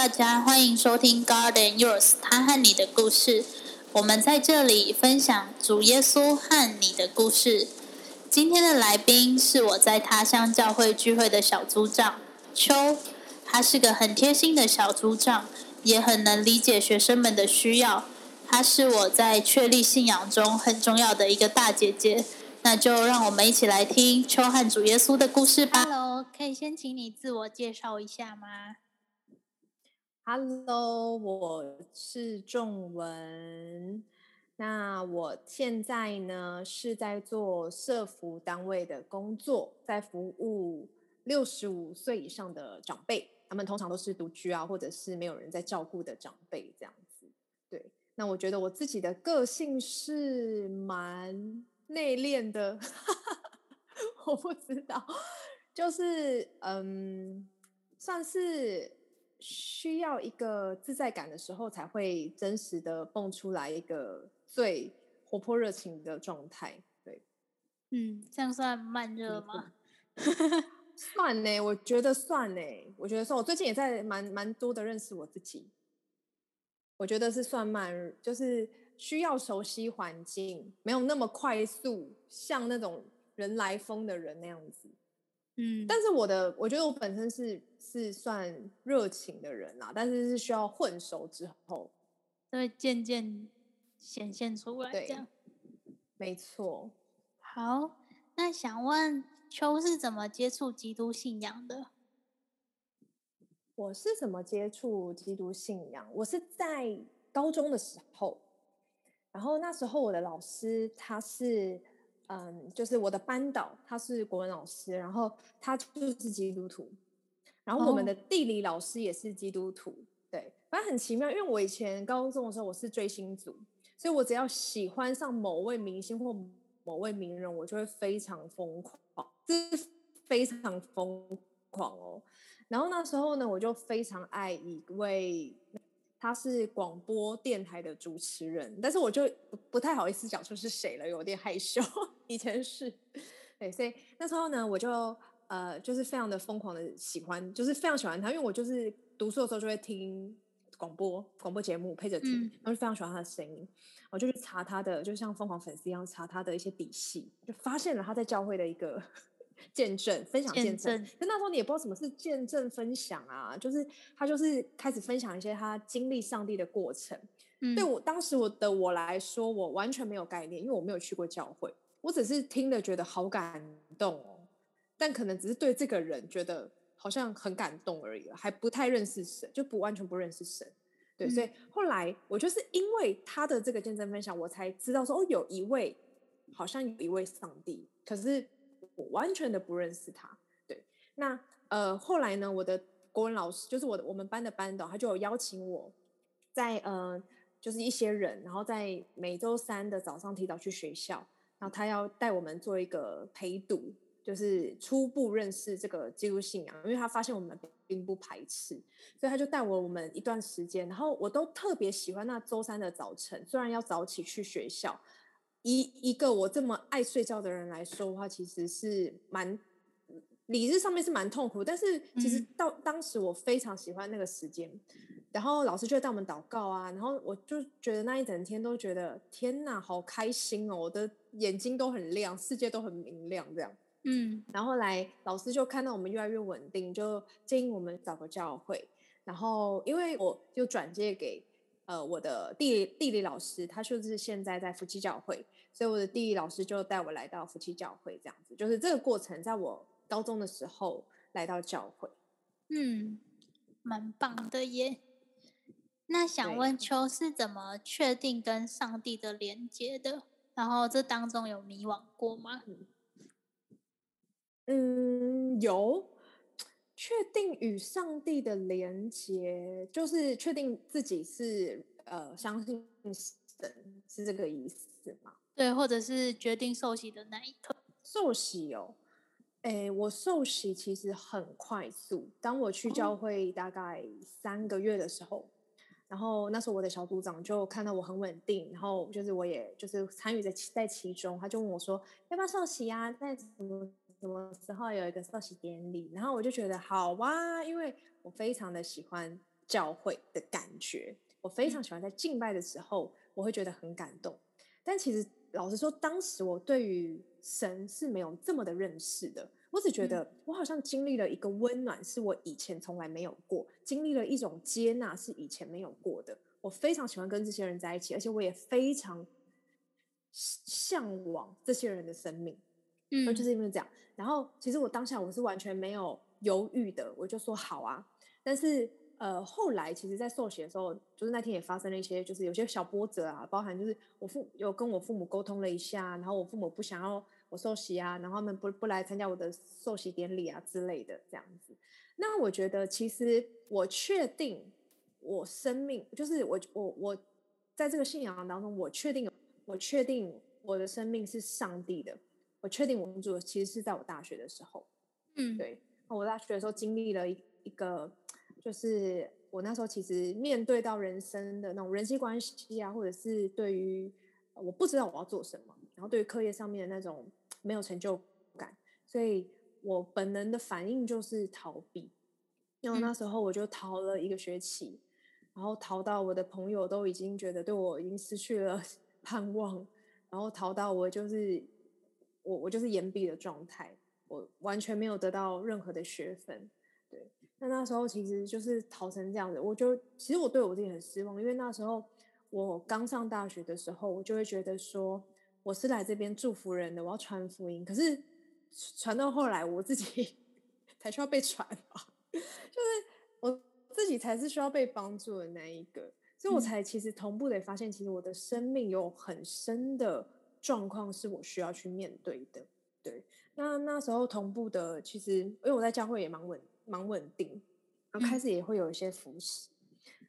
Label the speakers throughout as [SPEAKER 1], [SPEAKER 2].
[SPEAKER 1] 大家，欢迎收听 God and Yours，他和你的故事。我们在这里分享主耶稣和你的故事。今天的来宾是我在他乡教会聚会的小组长秋，他是个很贴心的小组长，也很能理解学生们的需要。他是我在确立信仰中很重要的一个大姐姐。那就让我们一起来听秋和主耶稣的故事吧。Hello，可以先请你自我介绍一下吗
[SPEAKER 2] ？Hello，我是仲文。那我现在呢是在做社服单位的工作，在服务六十五岁以上的长辈。他们通常都是独居啊，或者是没有人在照顾的长辈这样子。对，那我觉得我自己的个性是蛮内敛的，我不知道，就是嗯，算是。需要一个自在感的时候，才会真实的蹦出来一个最活泼热情的状态。对，
[SPEAKER 1] 嗯，这样算慢热吗？
[SPEAKER 2] 算呢，我觉得算呢。我觉得算。我最近也在蛮蛮多的认识我自己。我觉得是算慢，就是需要熟悉环境，没有那么快速，像那种人来疯的人那样子。嗯，但是我的，我觉得我本身是是算热情的人啦，但是是需要混熟之后，
[SPEAKER 1] 会渐渐显现出来。
[SPEAKER 2] 对，没错。
[SPEAKER 1] 好，那想问秋是怎么接触基督信仰的？
[SPEAKER 2] 我是怎么接触基督信仰？我是在高中的时候，然后那时候我的老师他是。嗯，就是我的班导，他是国文老师，然后他就是基督徒，然后我们的地理老师也是基督徒，对，反正很奇妙，因为我以前高中的时候我是追星族，所以我只要喜欢上某位明星或某位名人，我就会非常疯狂，就是非常疯狂哦。然后那时候呢，我就非常爱一位。他是广播电台的主持人，但是我就不不太好意思讲出是谁了，有点害羞。以前是，对，所以那时候呢，我就呃，就是非常的疯狂的喜欢，就是非常喜欢他，因为我就是读书的时候就会听广播广播节目配着听，然后就非常喜欢他的声音，我就去查他的，就像疯狂粉丝一样查他的一些底细，就发现了他在教会的一个。见证分享见证，那那时候你也不知道什么是见证分享啊，就是他就是开始分享一些他经历上帝的过程。嗯对我当时我的我来说，我完全没有概念，因为我没有去过教会，我只是听了觉得好感动哦，但可能只是对这个人觉得好像很感动而已，还不太认识神，就不完全不认识神。对，所以后来我就是因为他的这个见证分享，我才知道说哦，有一位好像有一位上帝，可是。我完全的不认识他，对。那呃，后来呢，我的国文老师就是我的我们班的班导，他就有邀请我，在呃，就是一些人，然后在每周三的早上提早去学校，然后他要带我们做一个陪读，就是初步认识这个基督信仰，因为他发现我们并不排斥，所以他就带我我们一段时间，然后我都特别喜欢那周三的早晨，虽然要早起去学校。一一个我这么爱睡觉的人来说的话，其实是蛮理智上面是蛮痛苦，但是其实到当时我非常喜欢那个时间，然后老师就会带我们祷告啊，然后我就觉得那一整天都觉得天哪，好开心哦，我的眼睛都很亮，世界都很明亮这样。嗯，然后来老师就看到我们越来越稳定，就建议我们找个教会，然后因为我就转借给。呃，我的地理地理老师，他就是现在在夫妻教会，所以我的地理老师就带我来到夫妻教会，这样子，就是这个过程，在我高中的时候来到教会，
[SPEAKER 1] 嗯，蛮棒的耶。那想问秋是怎么确定跟上帝的连接的？然后这当中有迷惘过吗？
[SPEAKER 2] 嗯，有。确定与上帝的连接，就是确定自己是呃相信神，是这个意思吗？
[SPEAKER 1] 对，或者是决定受洗的那一刻。
[SPEAKER 2] 受洗哦，哎，我受洗其实很快速。当我去教会大概三个月的时候，然后那时候我的小组长就看到我很稳定，然后就是我也就是参与在在其中，他就问我说要不要受洗啊？在什么？什么时候有一个受洗典礼？然后我就觉得好哇，因为我非常的喜欢教会的感觉。我非常喜欢在敬拜的时候，我会觉得很感动。但其实老实说，当时我对于神是没有这么的认识的。我只觉得我好像经历了一个温暖，是我以前从来没有过；经历了一种接纳，是以前没有过的。我非常喜欢跟这些人在一起，而且我也非常向往这些人的生命。
[SPEAKER 1] 嗯，
[SPEAKER 2] 就是因为这样。然后，其实我当下我是完全没有犹豫的，我就说好啊。但是，呃，后来其实，在受洗的时候，就是那天也发生了一些，就是有些小波折啊，包含就是我父有跟我父母沟通了一下，然后我父母不想要我受洗啊，然后他们不不来参加我的受洗典礼啊之类的这样子。那我觉得，其实我确定我生命就是我我我在这个信仰当中，我确定我确定我的生命是上帝的。我确定我工作其实是在我大学的时候，
[SPEAKER 1] 嗯，
[SPEAKER 2] 对，我大学的时候经历了一一个，就是我那时候其实面对到人生的那种人际关系啊，或者是对于我不知道我要做什么，然后对于课业上面的那种没有成就感，所以我本能的反应就是逃避，因为那时候我就逃了一个学期，然后逃到我的朋友都已经觉得对我已经失去了 盼望，然后逃到我就是。我我就是延毕的状态，我完全没有得到任何的学分，对。那那时候其实就是逃成这样子，我就其实我对我自己很失望，因为那时候我刚上大学的时候，我就会觉得说我是来这边祝福人的，我要传福音。可是传到后来，我自己 才需要被传吧，就是我自己才是需要被帮助的那一个，所以我才其实同步的发现，其实我的生命有很深的。状况是我需要去面对的，对。那那时候同步的，其实因为我在教会也蛮稳、蛮稳定，然后开始也会有一些服侍。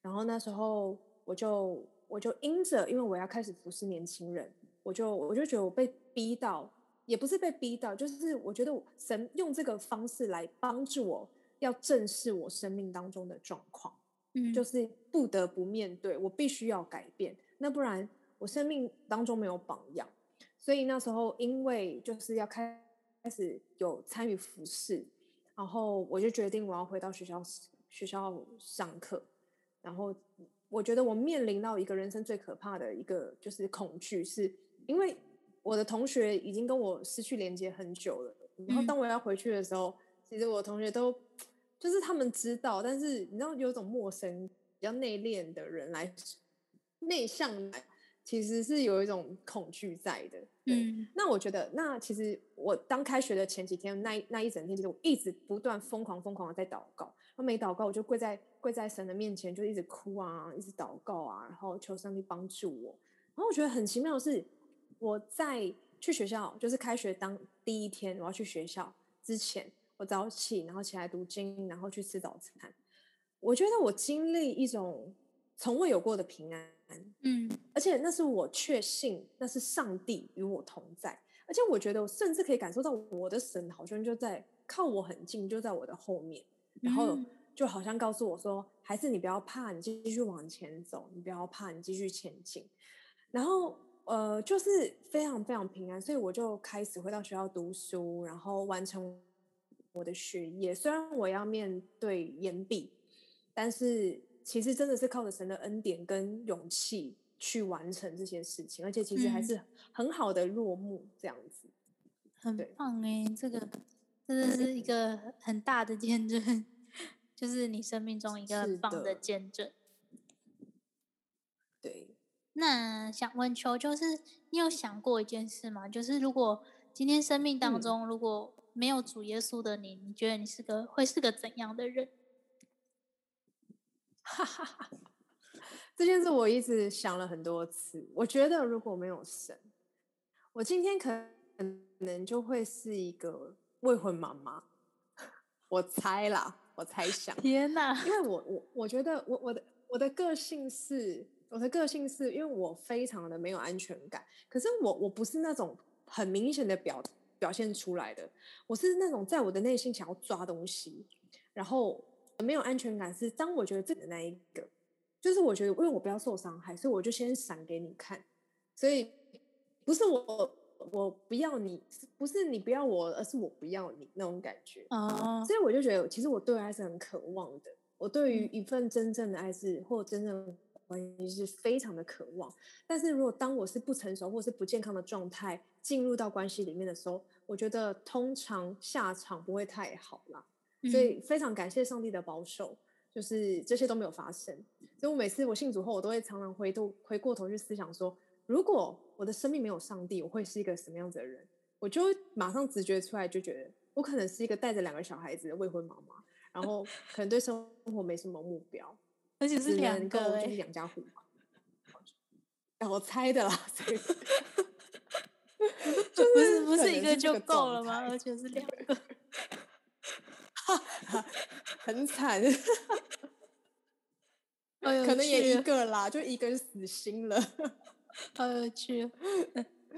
[SPEAKER 2] 然后那时候我就我就因着，因为我要开始服侍年轻人，我就我就觉得我被逼到，也不是被逼到，就是我觉得神用这个方式来帮助我，要正视我生命当中的状况，
[SPEAKER 1] 嗯，
[SPEAKER 2] 就是不得不面对，我必须要改变，那不然我生命当中没有榜样。所以那时候，因为就是要开开始有参与服饰，然后我就决定我要回到学校学校上课。然后我觉得我面临到一个人生最可怕的一个就是恐惧，是因为我的同学已经跟我失去连接很久了。然后当我要回去的时候，其实我同学都就是他们知道，但是你知道有种陌生、比较内敛的人来内向来。其实是有一种恐惧在的，嗯，那我觉得，那其实我当开学的前几天，那那一整天，其实我一直不断疯狂疯狂的在祷告，我每祷告我就跪在跪在神的面前，就一直哭啊，一直祷告啊，然后求上帝帮助我。然后我觉得很奇妙的是，我在去学校，就是开学当第一天，我要去学校之前，我早起，然后起来读经，然后去吃早餐。我觉得我经历一种从未有过的平安。
[SPEAKER 1] 嗯，
[SPEAKER 2] 而且那是我确信，那是上帝与我同在，而且我觉得我甚至可以感受到我的神好像就在靠我很近，就在我的后面，然后就好像告诉我说：“还是你不要怕，你继续往前走，你不要怕，你继续前进。”然后呃，就是非常非常平安，所以我就开始回到学校读书，然后完成我的学业。虽然我要面对延毕，但是。其实真的是靠着神的恩典跟勇气去完成这些事情，而且其实还是很好的落幕，这样子，
[SPEAKER 1] 很棒哎，这个真的是一个很大的见证，就是你生命中一个很棒的见证。
[SPEAKER 2] 对，
[SPEAKER 1] 那想问秋，就是你有想过一件事吗？就是如果今天生命当中如果没有主耶稣的你，你觉得你是个会是个怎样的人？
[SPEAKER 2] 哈哈哈，这件事我一直想了很多次。我觉得如果没有神，我今天可能就会是一个未婚妈妈。我猜啦，我猜想。
[SPEAKER 1] 天哪！
[SPEAKER 2] 因为我我我觉得我我的我的个性是，我的个性是因为我非常的没有安全感。可是我我不是那种很明显的表表现出来的，我是那种在我的内心想要抓东西，然后。没有安全感是当我觉得这个那一个，就是我觉得因为我不要受伤害，所以我就先闪给你看。所以不是我我不要你，不是你不要我，而是我不要你那种感觉。
[SPEAKER 1] 哦。
[SPEAKER 2] 所以我就觉得，其实我对爱是很渴望的。我对于一份真正的爱是或真正关系是非常的渴望。但是如果当我是不成熟或是不健康的状态进入到关系里面的时候，我觉得通常下场不会太好啦。所以非常感谢上帝的保守，就是这些都没有发生。所以我每次我信主后，我都会常常回头回过头去思想说，如果我的生命没有上帝，我会是一个什么样子的人？我就马上直觉出来，就觉得我可能是一个带着两个小孩子的未婚妈妈，然后可能对生活没什么目标，
[SPEAKER 1] 而且是两个，
[SPEAKER 2] 就是养家糊口。我猜的啦，
[SPEAKER 1] 就不是不是一个就够了吗？而且是两个。
[SPEAKER 2] 很惨，可能也一个啦，就一个人死心了，
[SPEAKER 1] 好有趣。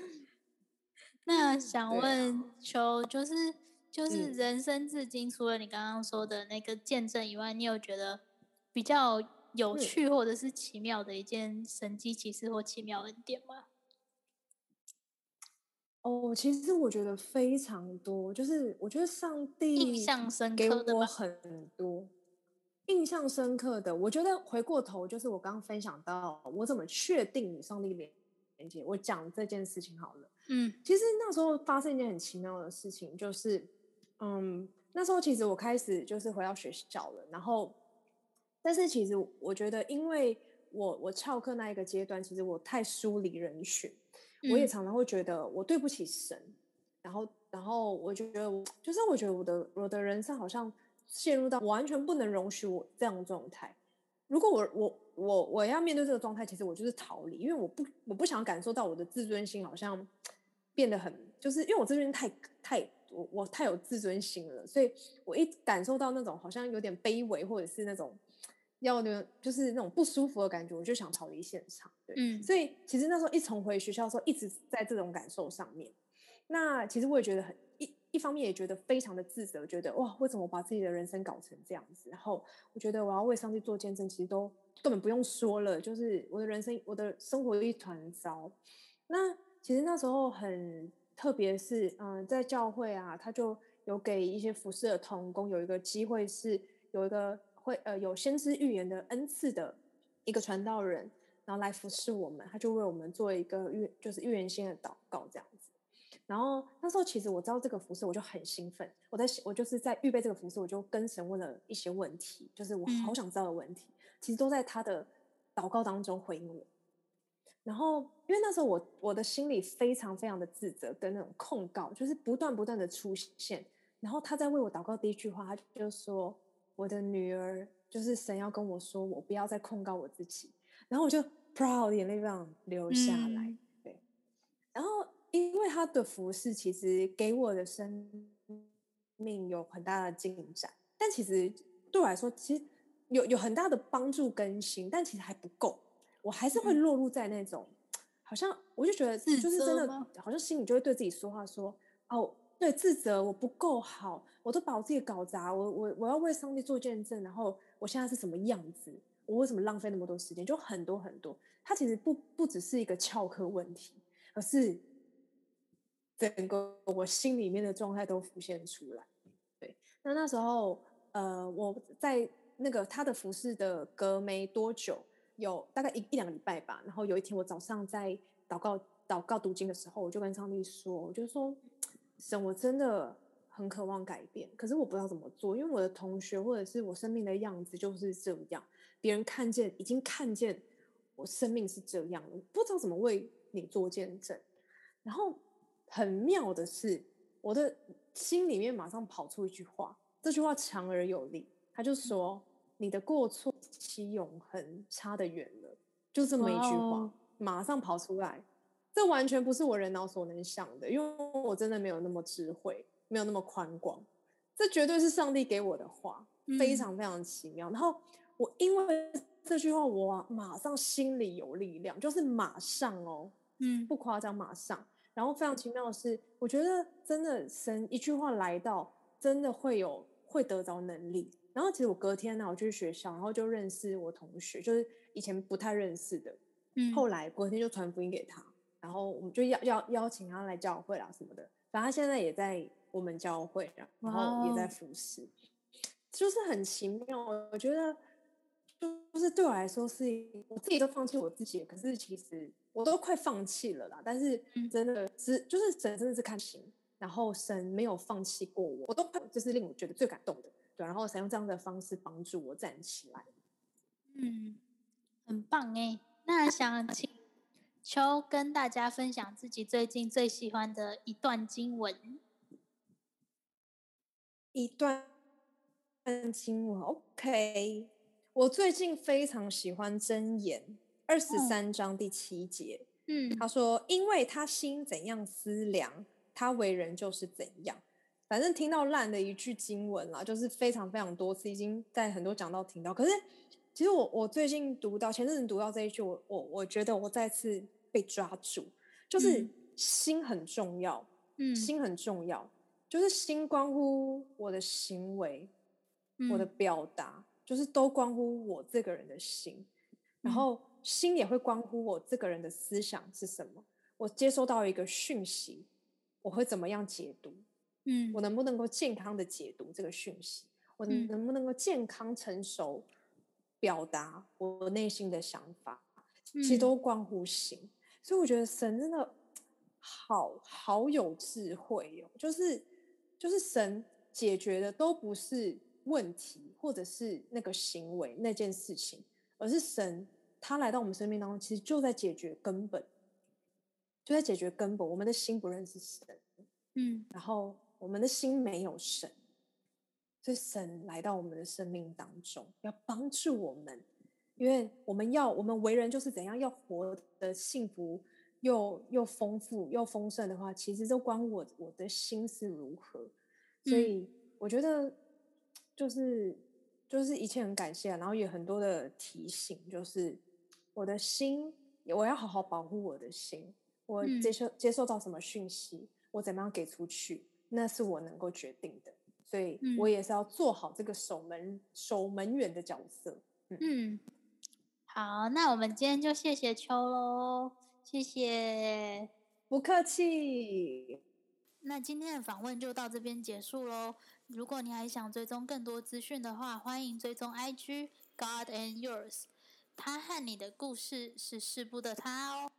[SPEAKER 1] 那想问秋，就是就是人生至今，除了你刚刚说的那个见证以外，你有觉得比较有趣或者是奇妙的一件神迹奇事或奇妙恩典吗？
[SPEAKER 2] 哦，其实我觉得非常多，就是我觉得上帝
[SPEAKER 1] 印象深
[SPEAKER 2] 刻的很多，印象深刻的。我觉得回过头，就是我刚刚分享到，我怎么确定与上帝连连接。我讲这件事情好了，
[SPEAKER 1] 嗯，
[SPEAKER 2] 其实那时候发生一件很奇妙的事情，就是，嗯，那时候其实我开始就是回到学校了，然后，但是其实我觉得，因为我我翘课那一个阶段，其实我太疏离人群。我也常常会觉得我对不起神，然后，然后我觉得，就是我觉得我的我的人生好像陷入到完全不能容许我这样的状态。如果我我我我要面对这个状态，其实我就是逃离，因为我不我不想感受到我的自尊心好像变得很，就是因为我自尊心太太我我太有自尊心了，所以我一感受到那种好像有点卑微或者是那种。要那就是那种不舒服的感觉，我就想逃离现场。对，
[SPEAKER 1] 嗯，
[SPEAKER 2] 所以其实那时候一重回学校的时候，一直在这种感受上面。那其实我也觉得很一一方面也觉得非常的自责，觉得哇，为什么我把自己的人生搞成这样子？然后我觉得我要为上帝做见证，其实都根本不用说了，就是我的人生，我的生活一团糟。那其实那时候很特别，是嗯，在教会啊，他就有给一些服侍的童工有一个机会，是有一个。会呃有先知预言的恩赐的一个传道人，然后来服侍我们，他就为我们做一个预就是预言性的祷告这样子。然后那时候其实我知道这个服侍，我就很兴奋。我在我就是在预备这个服侍，我就跟神问了一些问题，就是我好想知道的问题，其实都在他的祷告当中回应我。然后因为那时候我我的心里非常非常的自责跟那种控告，就是不断不断的出现。然后他在为我祷告第一句话，他就说。我的女儿就是神要跟我说，我不要再控告我自己，然后我就 proud 眼泪这样流下来。对，然后因为他的服饰其实给我的生命有很大的进展，但其实对我来说，其实有有很大的帮助更新，但其实还不够，我还是会落入在那种好像我就觉得就是真的，好像心里就会对自己说话说哦。对自责，我不够好，我都把我自己搞砸，我我我要为上帝做见证，然后我现在是什么样子？我为什么浪费那么多时间？就很多很多，它其实不不只是一个翘课问题，而是整个我心里面的状态都浮现出来。对，那那时候，呃，我在那个他的服饰的隔没多久，有大概一一两个礼拜吧。然后有一天我早上在祷告祷告读经的时候，我就跟上帝说，我就说。神，我真的很渴望改变，可是我不知道怎么做，因为我的同学或者是我生命的样子就是这样，别人看见已经看见我生命是这样我，不知道怎么为你做见证。然后很妙的是，我的心里面马上跑出一句话，这句话强而有力，他就说：“你的过错其永恒差得远了。”就这么一句话，马上跑出来。这完全不是我人脑所能想的，因为我真的没有那么智慧，没有那么宽广。这绝对是上帝给我的话，非常非常奇妙。然后我因为这句话，我马上心里有力量，就是马上哦，
[SPEAKER 1] 嗯，
[SPEAKER 2] 不夸张，马上。然后非常奇妙的是，我觉得真的神一句话来到，真的会有会得着能力。然后其实我隔天呢，我去学校，然后就认识我同学，就是以前不太认识的，
[SPEAKER 1] 嗯，
[SPEAKER 2] 后来隔天就传福音给他。然后我们就邀邀邀请他来教会啦什么的，反正他现在也在我们教会，然后也在服侍。就是很奇妙。我觉得就是对我来说是，我自己都放弃我自己，可是其实我都快放弃了啦。但是真的是，就是神真的是看心，然后神没有放弃过我，我都快，就是令我觉得最感动的。对，然后神用这样的方式帮助我站起来。
[SPEAKER 1] 嗯，很棒哎。那想请秋跟大家分享自己最近最喜欢的一段经文。
[SPEAKER 2] 一段经文，OK。我最近非常喜欢箴言二十三章第七节。嗯，他说：“因为他心怎样思量，他为人就是怎样。”反正听到烂的一句经文啦，就是非常非常多次，已经在很多讲到听到。可是，其实我我最近读到前阵子读到这一句，我我我觉得我再次被抓住，就是心很重要，嗯，心很重要。就是心关乎我的行为，我的表达，就是都关乎我这个人的心，然后心也会关乎我这个人的思想是什么。我接收到一个讯息，我会怎么样解读？嗯，我能不能够健康的解读这个讯息？我能不能够健康成熟表达我内心的想法？其实都关乎心，所以我觉得神真的好好有智慧哦，就是。就是神解决的都不是问题，或者是那个行为那件事情，而是神他来到我们生命当中，其实就在解决根本，就在解决根本。我们的心不认识神，嗯，然后我们的心没有神，所以神来到我们的生命当中，要帮助我们，因为我们要我们为人就是怎样，要活得幸福。又又丰富又丰盛的话，其实都关我我的心是如何，所以我觉得就是就是一切很感谢，然后也很多的提醒，就是我的心，我要好好保护我的心，我接受接受到什么讯息，我怎么样给出去，那是我能够决定的，所以我也是要做好这个守门守门员的角色。
[SPEAKER 1] 嗯，好，那我们今天就谢谢秋喽。谢谢，
[SPEAKER 2] 不客气。
[SPEAKER 1] 那今天的访问就到这边结束喽。如果你还想追踪更多资讯的话，欢迎追踪 IG God and Yours。他和你的故事是事部的他哦。